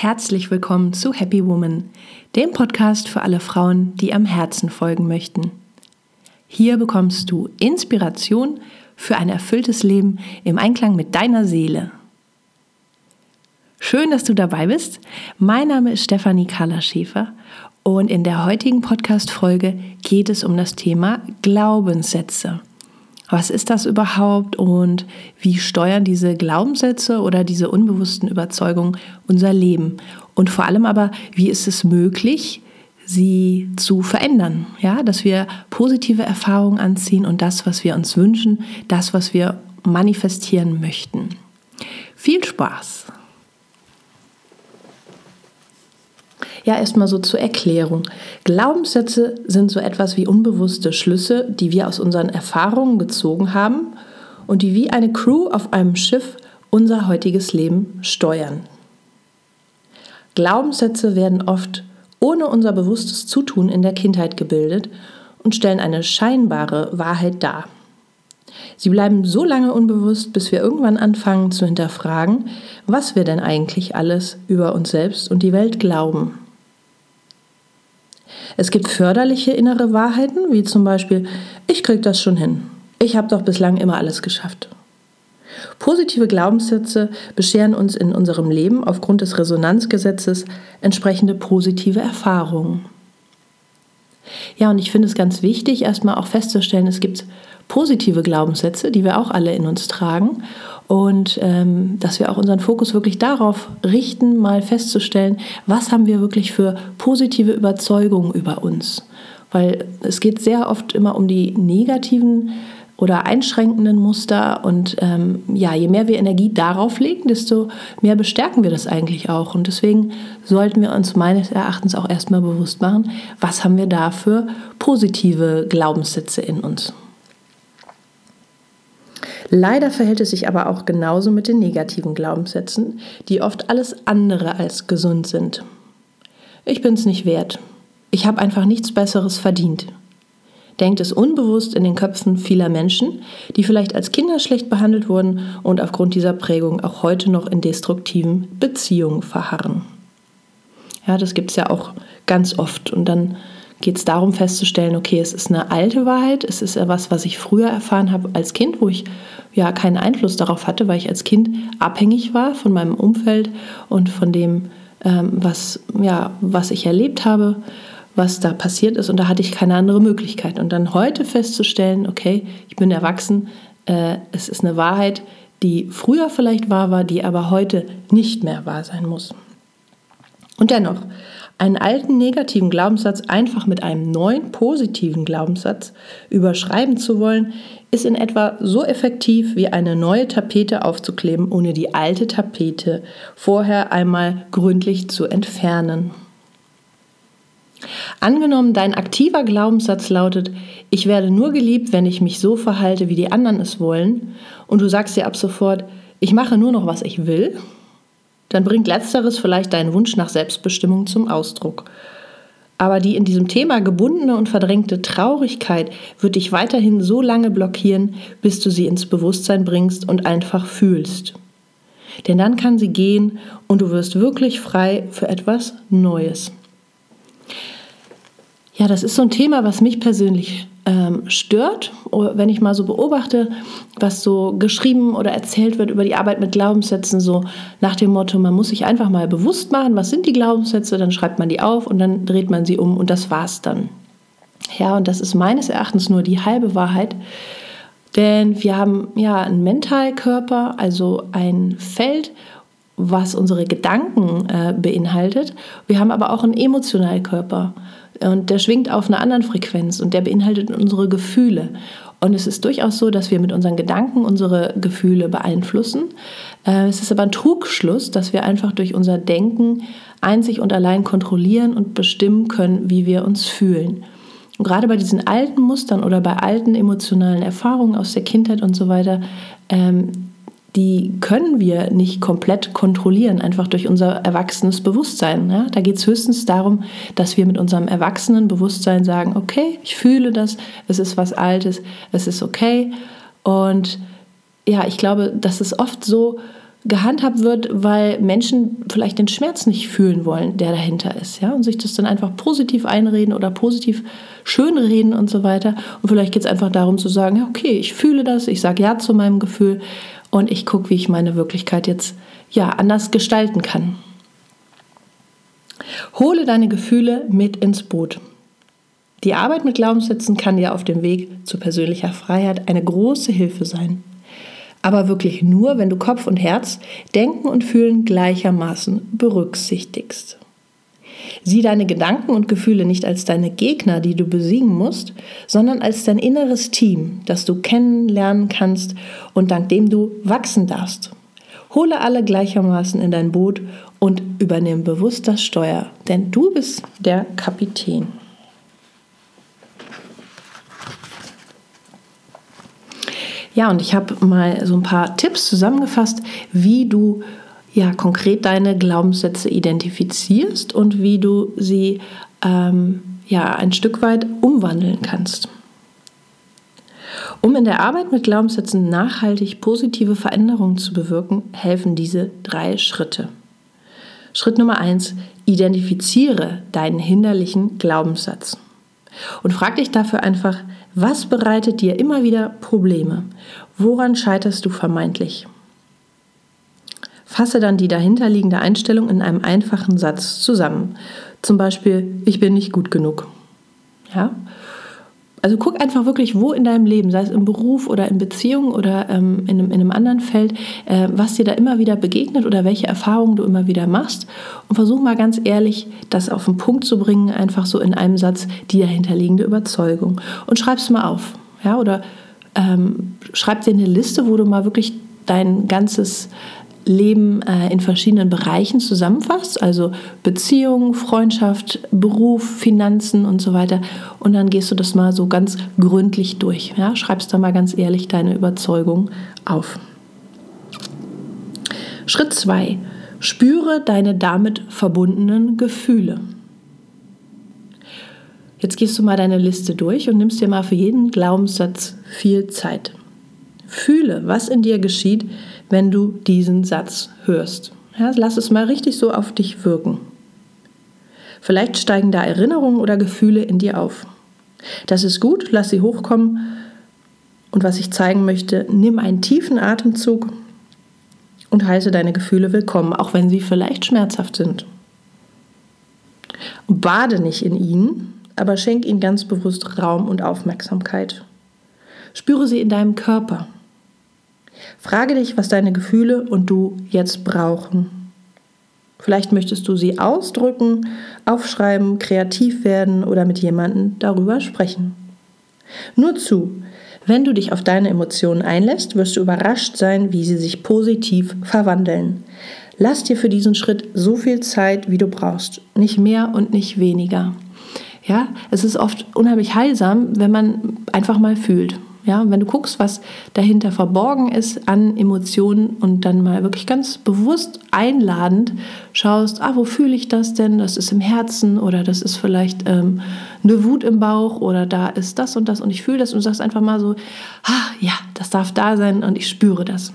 Herzlich willkommen zu Happy Woman, dem Podcast für alle Frauen, die am Herzen folgen möchten. Hier bekommst du Inspiration für ein erfülltes Leben im Einklang mit deiner Seele. Schön, dass du dabei bist. Mein Name ist Stefanie Kahler Schäfer und in der heutigen Podcast-Folge geht es um das Thema Glaubenssätze. Was ist das überhaupt und wie steuern diese Glaubenssätze oder diese unbewussten Überzeugungen unser Leben? Und vor allem aber, wie ist es möglich, sie zu verändern? Ja, dass wir positive Erfahrungen anziehen und das, was wir uns wünschen, das, was wir manifestieren möchten. Viel Spaß! Ja, erstmal so zur Erklärung. Glaubenssätze sind so etwas wie unbewusste Schlüsse, die wir aus unseren Erfahrungen gezogen haben und die wie eine Crew auf einem Schiff unser heutiges Leben steuern. Glaubenssätze werden oft ohne unser bewusstes Zutun in der Kindheit gebildet und stellen eine scheinbare Wahrheit dar. Sie bleiben so lange unbewusst, bis wir irgendwann anfangen zu hinterfragen, was wir denn eigentlich alles über uns selbst und die Welt glauben. Es gibt förderliche innere Wahrheiten, wie zum Beispiel, ich krieg das schon hin. Ich habe doch bislang immer alles geschafft. Positive Glaubenssätze bescheren uns in unserem Leben aufgrund des Resonanzgesetzes entsprechende positive Erfahrungen. Ja, und ich finde es ganz wichtig, erstmal auch festzustellen, es gibt positive Glaubenssätze, die wir auch alle in uns tragen und ähm, dass wir auch unseren Fokus wirklich darauf richten, mal festzustellen, was haben wir wirklich für positive Überzeugungen über uns. Weil es geht sehr oft immer um die negativen oder einschränkenden Muster und ähm, ja, je mehr wir Energie darauf legen, desto mehr bestärken wir das eigentlich auch. Und deswegen sollten wir uns meines Erachtens auch erstmal bewusst machen, was haben wir da für positive Glaubenssätze in uns. Leider verhält es sich aber auch genauso mit den negativen Glaubenssätzen, die oft alles andere als gesund sind. Ich bin's nicht wert. Ich habe einfach nichts Besseres verdient. Denkt es unbewusst in den Köpfen vieler Menschen, die vielleicht als Kinder schlecht behandelt wurden und aufgrund dieser Prägung auch heute noch in destruktiven Beziehungen verharren. Ja, das gibt es ja auch ganz oft. Und dann geht es darum festzustellen, okay, es ist eine alte Wahrheit, es ist etwas, was ich früher erfahren habe als Kind, wo ich ja keinen Einfluss darauf hatte, weil ich als Kind abhängig war von meinem Umfeld und von dem, ähm, was, ja, was ich erlebt habe, was da passiert ist und da hatte ich keine andere Möglichkeit. Und dann heute festzustellen, okay, ich bin erwachsen, äh, es ist eine Wahrheit, die früher vielleicht wahr war, die aber heute nicht mehr wahr sein muss. Und dennoch, einen alten negativen Glaubenssatz einfach mit einem neuen positiven Glaubenssatz überschreiben zu wollen, ist in etwa so effektiv wie eine neue Tapete aufzukleben, ohne die alte Tapete vorher einmal gründlich zu entfernen. Angenommen, dein aktiver Glaubenssatz lautet, ich werde nur geliebt, wenn ich mich so verhalte, wie die anderen es wollen, und du sagst dir ab sofort, ich mache nur noch, was ich will, dann bringt letzteres vielleicht deinen Wunsch nach Selbstbestimmung zum Ausdruck. Aber die in diesem Thema gebundene und verdrängte Traurigkeit wird dich weiterhin so lange blockieren, bis du sie ins Bewusstsein bringst und einfach fühlst. Denn dann kann sie gehen und du wirst wirklich frei für etwas Neues. Ja, das ist so ein Thema, was mich persönlich ähm, stört, wenn ich mal so beobachte, was so geschrieben oder erzählt wird über die Arbeit mit Glaubenssätzen, so nach dem Motto, man muss sich einfach mal bewusst machen, was sind die Glaubenssätze, dann schreibt man die auf und dann dreht man sie um und das war's dann. Ja, und das ist meines Erachtens nur die halbe Wahrheit. Denn wir haben ja einen Mentalkörper, also ein Feld, was unsere Gedanken äh, beinhaltet. Wir haben aber auch einen Emotionalkörper. Und der schwingt auf einer anderen Frequenz und der beinhaltet unsere Gefühle. Und es ist durchaus so, dass wir mit unseren Gedanken unsere Gefühle beeinflussen. Äh, es ist aber ein Trugschluss, dass wir einfach durch unser Denken einzig und allein kontrollieren und bestimmen können, wie wir uns fühlen. Und gerade bei diesen alten Mustern oder bei alten emotionalen Erfahrungen aus der Kindheit und so weiter ähm, die können wir nicht komplett kontrollieren, einfach durch unser erwachsenes Bewusstsein. Ja? Da geht es höchstens darum, dass wir mit unserem erwachsenen Bewusstsein sagen, okay, ich fühle das, es ist was Altes, es ist okay. Und ja, ich glaube, dass es oft so gehandhabt wird, weil Menschen vielleicht den Schmerz nicht fühlen wollen, der dahinter ist, ja, und sich das dann einfach positiv einreden oder positiv schönreden und so weiter. Und vielleicht geht es einfach darum zu sagen, okay, ich fühle das, ich sage ja zu meinem Gefühl und ich gucke, wie ich meine Wirklichkeit jetzt ja anders gestalten kann. Hole deine Gefühle mit ins Boot. Die Arbeit mit Glaubenssätzen kann dir auf dem Weg zu persönlicher Freiheit eine große Hilfe sein. Aber wirklich nur, wenn du Kopf und Herz, Denken und Fühlen gleichermaßen berücksichtigst. Sieh deine Gedanken und Gefühle nicht als deine Gegner, die du besiegen musst, sondern als dein inneres Team, das du kennenlernen kannst und dank dem du wachsen darfst. Hole alle gleichermaßen in dein Boot und übernimm bewusst das Steuer, denn du bist der Kapitän. Ja, und ich habe mal so ein paar Tipps zusammengefasst, wie du ja konkret deine Glaubenssätze identifizierst und wie du sie ähm, ja ein Stück weit umwandeln kannst. Um in der Arbeit mit Glaubenssätzen nachhaltig positive Veränderungen zu bewirken, helfen diese drei Schritte. Schritt Nummer eins: Identifiziere deinen hinderlichen Glaubenssatz. Und frag dich dafür einfach, was bereitet dir immer wieder Probleme? Woran scheiterst du vermeintlich? Fasse dann die dahinterliegende Einstellung in einem einfachen Satz zusammen. Zum Beispiel, ich bin nicht gut genug. Ja? Also guck einfach wirklich, wo in deinem Leben, sei es im Beruf oder in Beziehungen oder ähm, in, einem, in, einem, anderen Feld, äh, was dir da immer wieder begegnet oder welche Erfahrungen du immer wieder machst. Und versuch mal ganz ehrlich, das auf den Punkt zu bringen, einfach so in einem Satz die dahinterliegende Überzeugung. Und schreib es mal auf. Ja, oder ähm, schreib dir eine Liste, wo du mal wirklich dein ganzes Leben äh, in verschiedenen Bereichen zusammenfasst, also Beziehung, Freundschaft, Beruf, Finanzen und so weiter. Und dann gehst du das mal so ganz gründlich durch. Ja? Schreibst da mal ganz ehrlich deine Überzeugung auf. Schritt 2. Spüre deine damit verbundenen Gefühle. Jetzt gehst du mal deine Liste durch und nimmst dir mal für jeden Glaubenssatz viel Zeit. Fühle, was in dir geschieht, wenn du diesen Satz hörst. Ja, lass es mal richtig so auf dich wirken. Vielleicht steigen da Erinnerungen oder Gefühle in dir auf. Das ist gut, lass sie hochkommen. Und was ich zeigen möchte, nimm einen tiefen Atemzug und heiße deine Gefühle willkommen, auch wenn sie vielleicht schmerzhaft sind. Bade nicht in ihnen, aber schenk ihnen ganz bewusst Raum und Aufmerksamkeit. Spüre sie in deinem Körper. Frage dich, was deine Gefühle und du jetzt brauchen. Vielleicht möchtest du sie ausdrücken, aufschreiben, kreativ werden oder mit jemandem darüber sprechen. Nur zu, wenn du dich auf deine Emotionen einlässt, wirst du überrascht sein, wie sie sich positiv verwandeln. Lass dir für diesen Schritt so viel Zeit, wie du brauchst, nicht mehr und nicht weniger. Ja, es ist oft unheimlich heilsam, wenn man einfach mal fühlt. Ja, wenn du guckst, was dahinter verborgen ist an Emotionen und dann mal wirklich ganz bewusst einladend schaust, ah, wo fühle ich das denn? Das ist im Herzen oder das ist vielleicht ähm, eine Wut im Bauch oder da ist das und das und ich fühle das und sagst einfach mal so, ah, ja, das darf da sein und ich spüre das.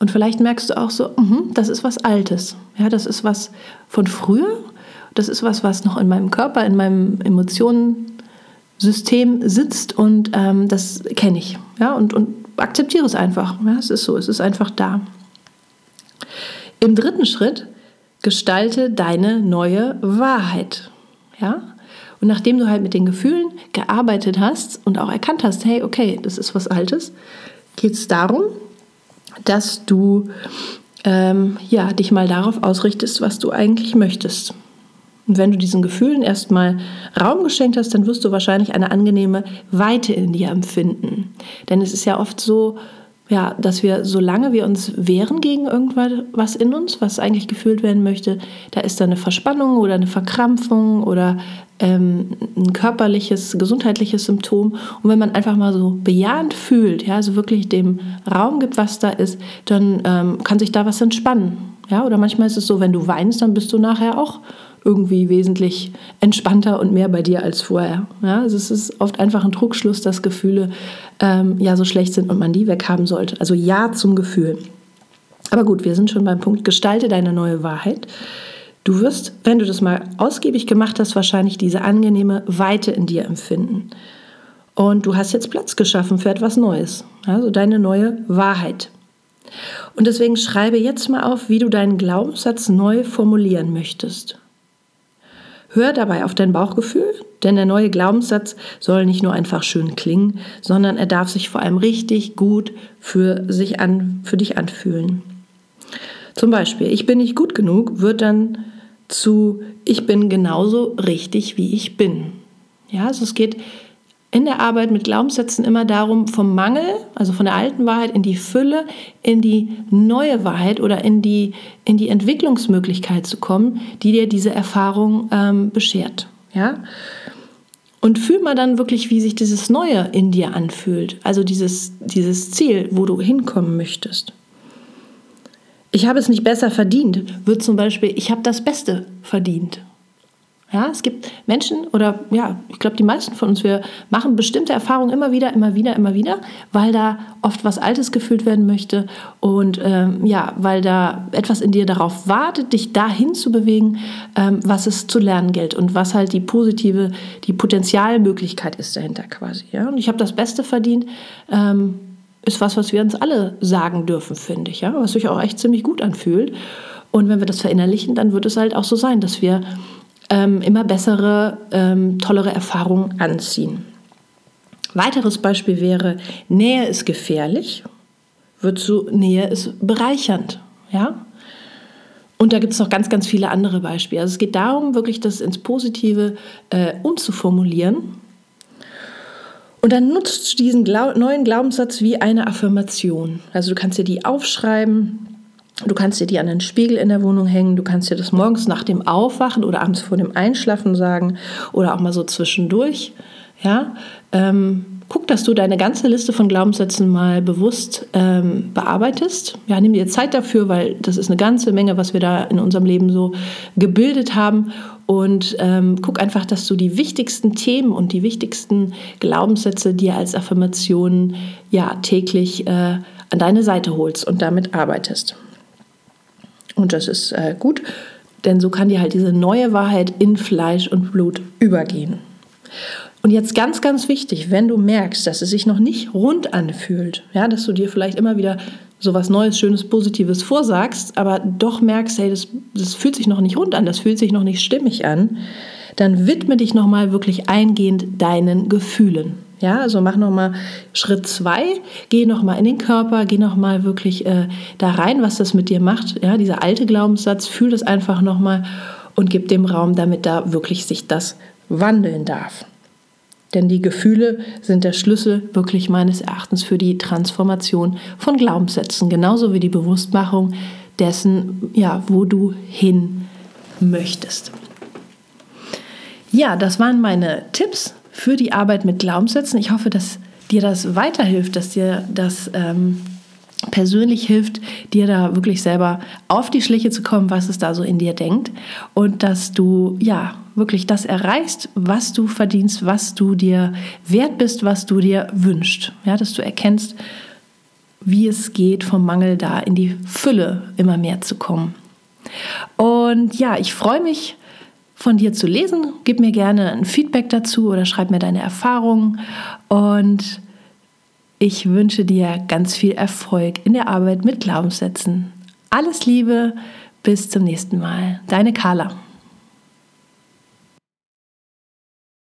Und vielleicht merkst du auch so, mh, das ist was Altes. Ja, das ist was von früher. Das ist was, was noch in meinem Körper, in meinen Emotionen System sitzt und ähm, das kenne ich. Ja, und, und akzeptiere es einfach. Ja, es ist so, es ist einfach da. Im dritten Schritt gestalte deine neue Wahrheit. Ja? Und nachdem du halt mit den Gefühlen gearbeitet hast und auch erkannt hast, hey, okay, das ist was Altes, geht es darum, dass du ähm, ja, dich mal darauf ausrichtest, was du eigentlich möchtest. Und wenn du diesen Gefühlen erstmal Raum geschenkt hast, dann wirst du wahrscheinlich eine angenehme Weite in dir empfinden. Denn es ist ja oft so, ja, dass wir, solange wir uns wehren gegen irgendwas in uns, was eigentlich gefühlt werden möchte, da ist da eine Verspannung oder eine Verkrampfung oder ähm, ein körperliches, gesundheitliches Symptom. Und wenn man einfach mal so bejahend fühlt, ja, also wirklich dem Raum gibt, was da ist, dann ähm, kann sich da was entspannen. Ja, oder manchmal ist es so, wenn du weinst, dann bist du nachher auch irgendwie wesentlich entspannter und mehr bei dir als vorher. Ja, also es ist oft einfach ein Trugschluss, dass Gefühle ähm, ja so schlecht sind und man die weghaben sollte. Also ja zum Gefühl. Aber gut, wir sind schon beim Punkt, gestalte deine neue Wahrheit. Du wirst, wenn du das mal ausgiebig gemacht hast, wahrscheinlich diese angenehme Weite in dir empfinden. Und du hast jetzt Platz geschaffen für etwas Neues, also deine neue Wahrheit. Und deswegen schreibe jetzt mal auf, wie du deinen Glaubenssatz neu formulieren möchtest. Hör dabei auf dein Bauchgefühl, denn der neue Glaubenssatz soll nicht nur einfach schön klingen, sondern er darf sich vor allem richtig gut für, sich an, für dich anfühlen. Zum Beispiel, ich bin nicht gut genug, wird dann zu ich bin genauso richtig, wie ich bin. Ja, also es geht in der Arbeit mit Glaubenssätzen immer darum, vom Mangel, also von der alten Wahrheit in die Fülle, in die neue Wahrheit oder in die, in die Entwicklungsmöglichkeit zu kommen, die dir diese Erfahrung ähm, beschert. Ja? Und fühl mal dann wirklich, wie sich dieses Neue in dir anfühlt, also dieses, dieses Ziel, wo du hinkommen möchtest. Ich habe es nicht besser verdient, wird zum Beispiel, ich habe das Beste verdient. Ja, es gibt Menschen oder ja, ich glaube, die meisten von uns, wir machen bestimmte Erfahrungen immer wieder, immer wieder, immer wieder, weil da oft was Altes gefühlt werden möchte und ähm, ja, weil da etwas in dir darauf wartet, dich dahin zu bewegen, ähm, was es zu lernen gilt und was halt die positive, die Potenzialmöglichkeit ist dahinter quasi. Ja? Und ich habe das Beste verdient. Ähm, ist was, was wir uns alle sagen dürfen, finde ich, ja, was sich auch echt ziemlich gut anfühlt. Und wenn wir das verinnerlichen, dann wird es halt auch so sein, dass wir ähm, immer bessere, ähm, tollere Erfahrungen anziehen. Weiteres Beispiel wäre, Nähe ist gefährlich, wird zu Nähe ist bereichernd. Ja? Und da gibt es noch ganz, ganz viele andere Beispiele. Also es geht darum, wirklich das ins Positive äh, umzuformulieren. Und dann nutzt du diesen Glau neuen Glaubenssatz wie eine Affirmation. Also du kannst dir die aufschreiben, Du kannst dir die an den Spiegel in der Wohnung hängen, du kannst dir das morgens nach dem Aufwachen oder abends vor dem Einschlafen sagen oder auch mal so zwischendurch. Ja, ähm, guck, dass du deine ganze Liste von Glaubenssätzen mal bewusst ähm, bearbeitest. Ja, nimm dir Zeit dafür, weil das ist eine ganze Menge, was wir da in unserem Leben so gebildet haben. Und ähm, guck einfach, dass du die wichtigsten Themen und die wichtigsten Glaubenssätze dir als Affirmationen ja täglich äh, an deine Seite holst und damit arbeitest. Und das ist äh, gut, denn so kann dir halt diese neue Wahrheit in Fleisch und Blut übergehen. Und jetzt ganz, ganz wichtig, wenn du merkst, dass es sich noch nicht rund anfühlt, ja, dass du dir vielleicht immer wieder so was Neues, Schönes, Positives vorsagst, aber doch merkst, hey, das, das fühlt sich noch nicht rund an, das fühlt sich noch nicht stimmig an, dann widme dich nochmal wirklich eingehend deinen Gefühlen. Ja, also mach nochmal Schritt zwei, geh nochmal in den Körper, geh nochmal wirklich äh, da rein, was das mit dir macht. Ja, dieser alte Glaubenssatz, fühl das einfach nochmal und gib dem Raum, damit da wirklich sich das wandeln darf. Denn die Gefühle sind der Schlüssel wirklich meines Erachtens für die Transformation von Glaubenssätzen, genauso wie die Bewusstmachung dessen, ja, wo du hin möchtest. Ja, das waren meine Tipps für die Arbeit mit Glaubenssätzen. Ich hoffe, dass dir das weiterhilft, dass dir das ähm, persönlich hilft, dir da wirklich selber auf die Schliche zu kommen, was es da so in dir denkt und dass du ja wirklich das erreichst, was du verdienst, was du dir wert bist, was du dir wünschst. Ja, dass du erkennst, wie es geht, vom Mangel da in die Fülle immer mehr zu kommen. Und ja, ich freue mich von dir zu lesen. Gib mir gerne ein Feedback dazu oder schreib mir deine Erfahrungen. Und ich wünsche dir ganz viel Erfolg in der Arbeit mit Glaubenssätzen. Alles Liebe, bis zum nächsten Mal. Deine Carla.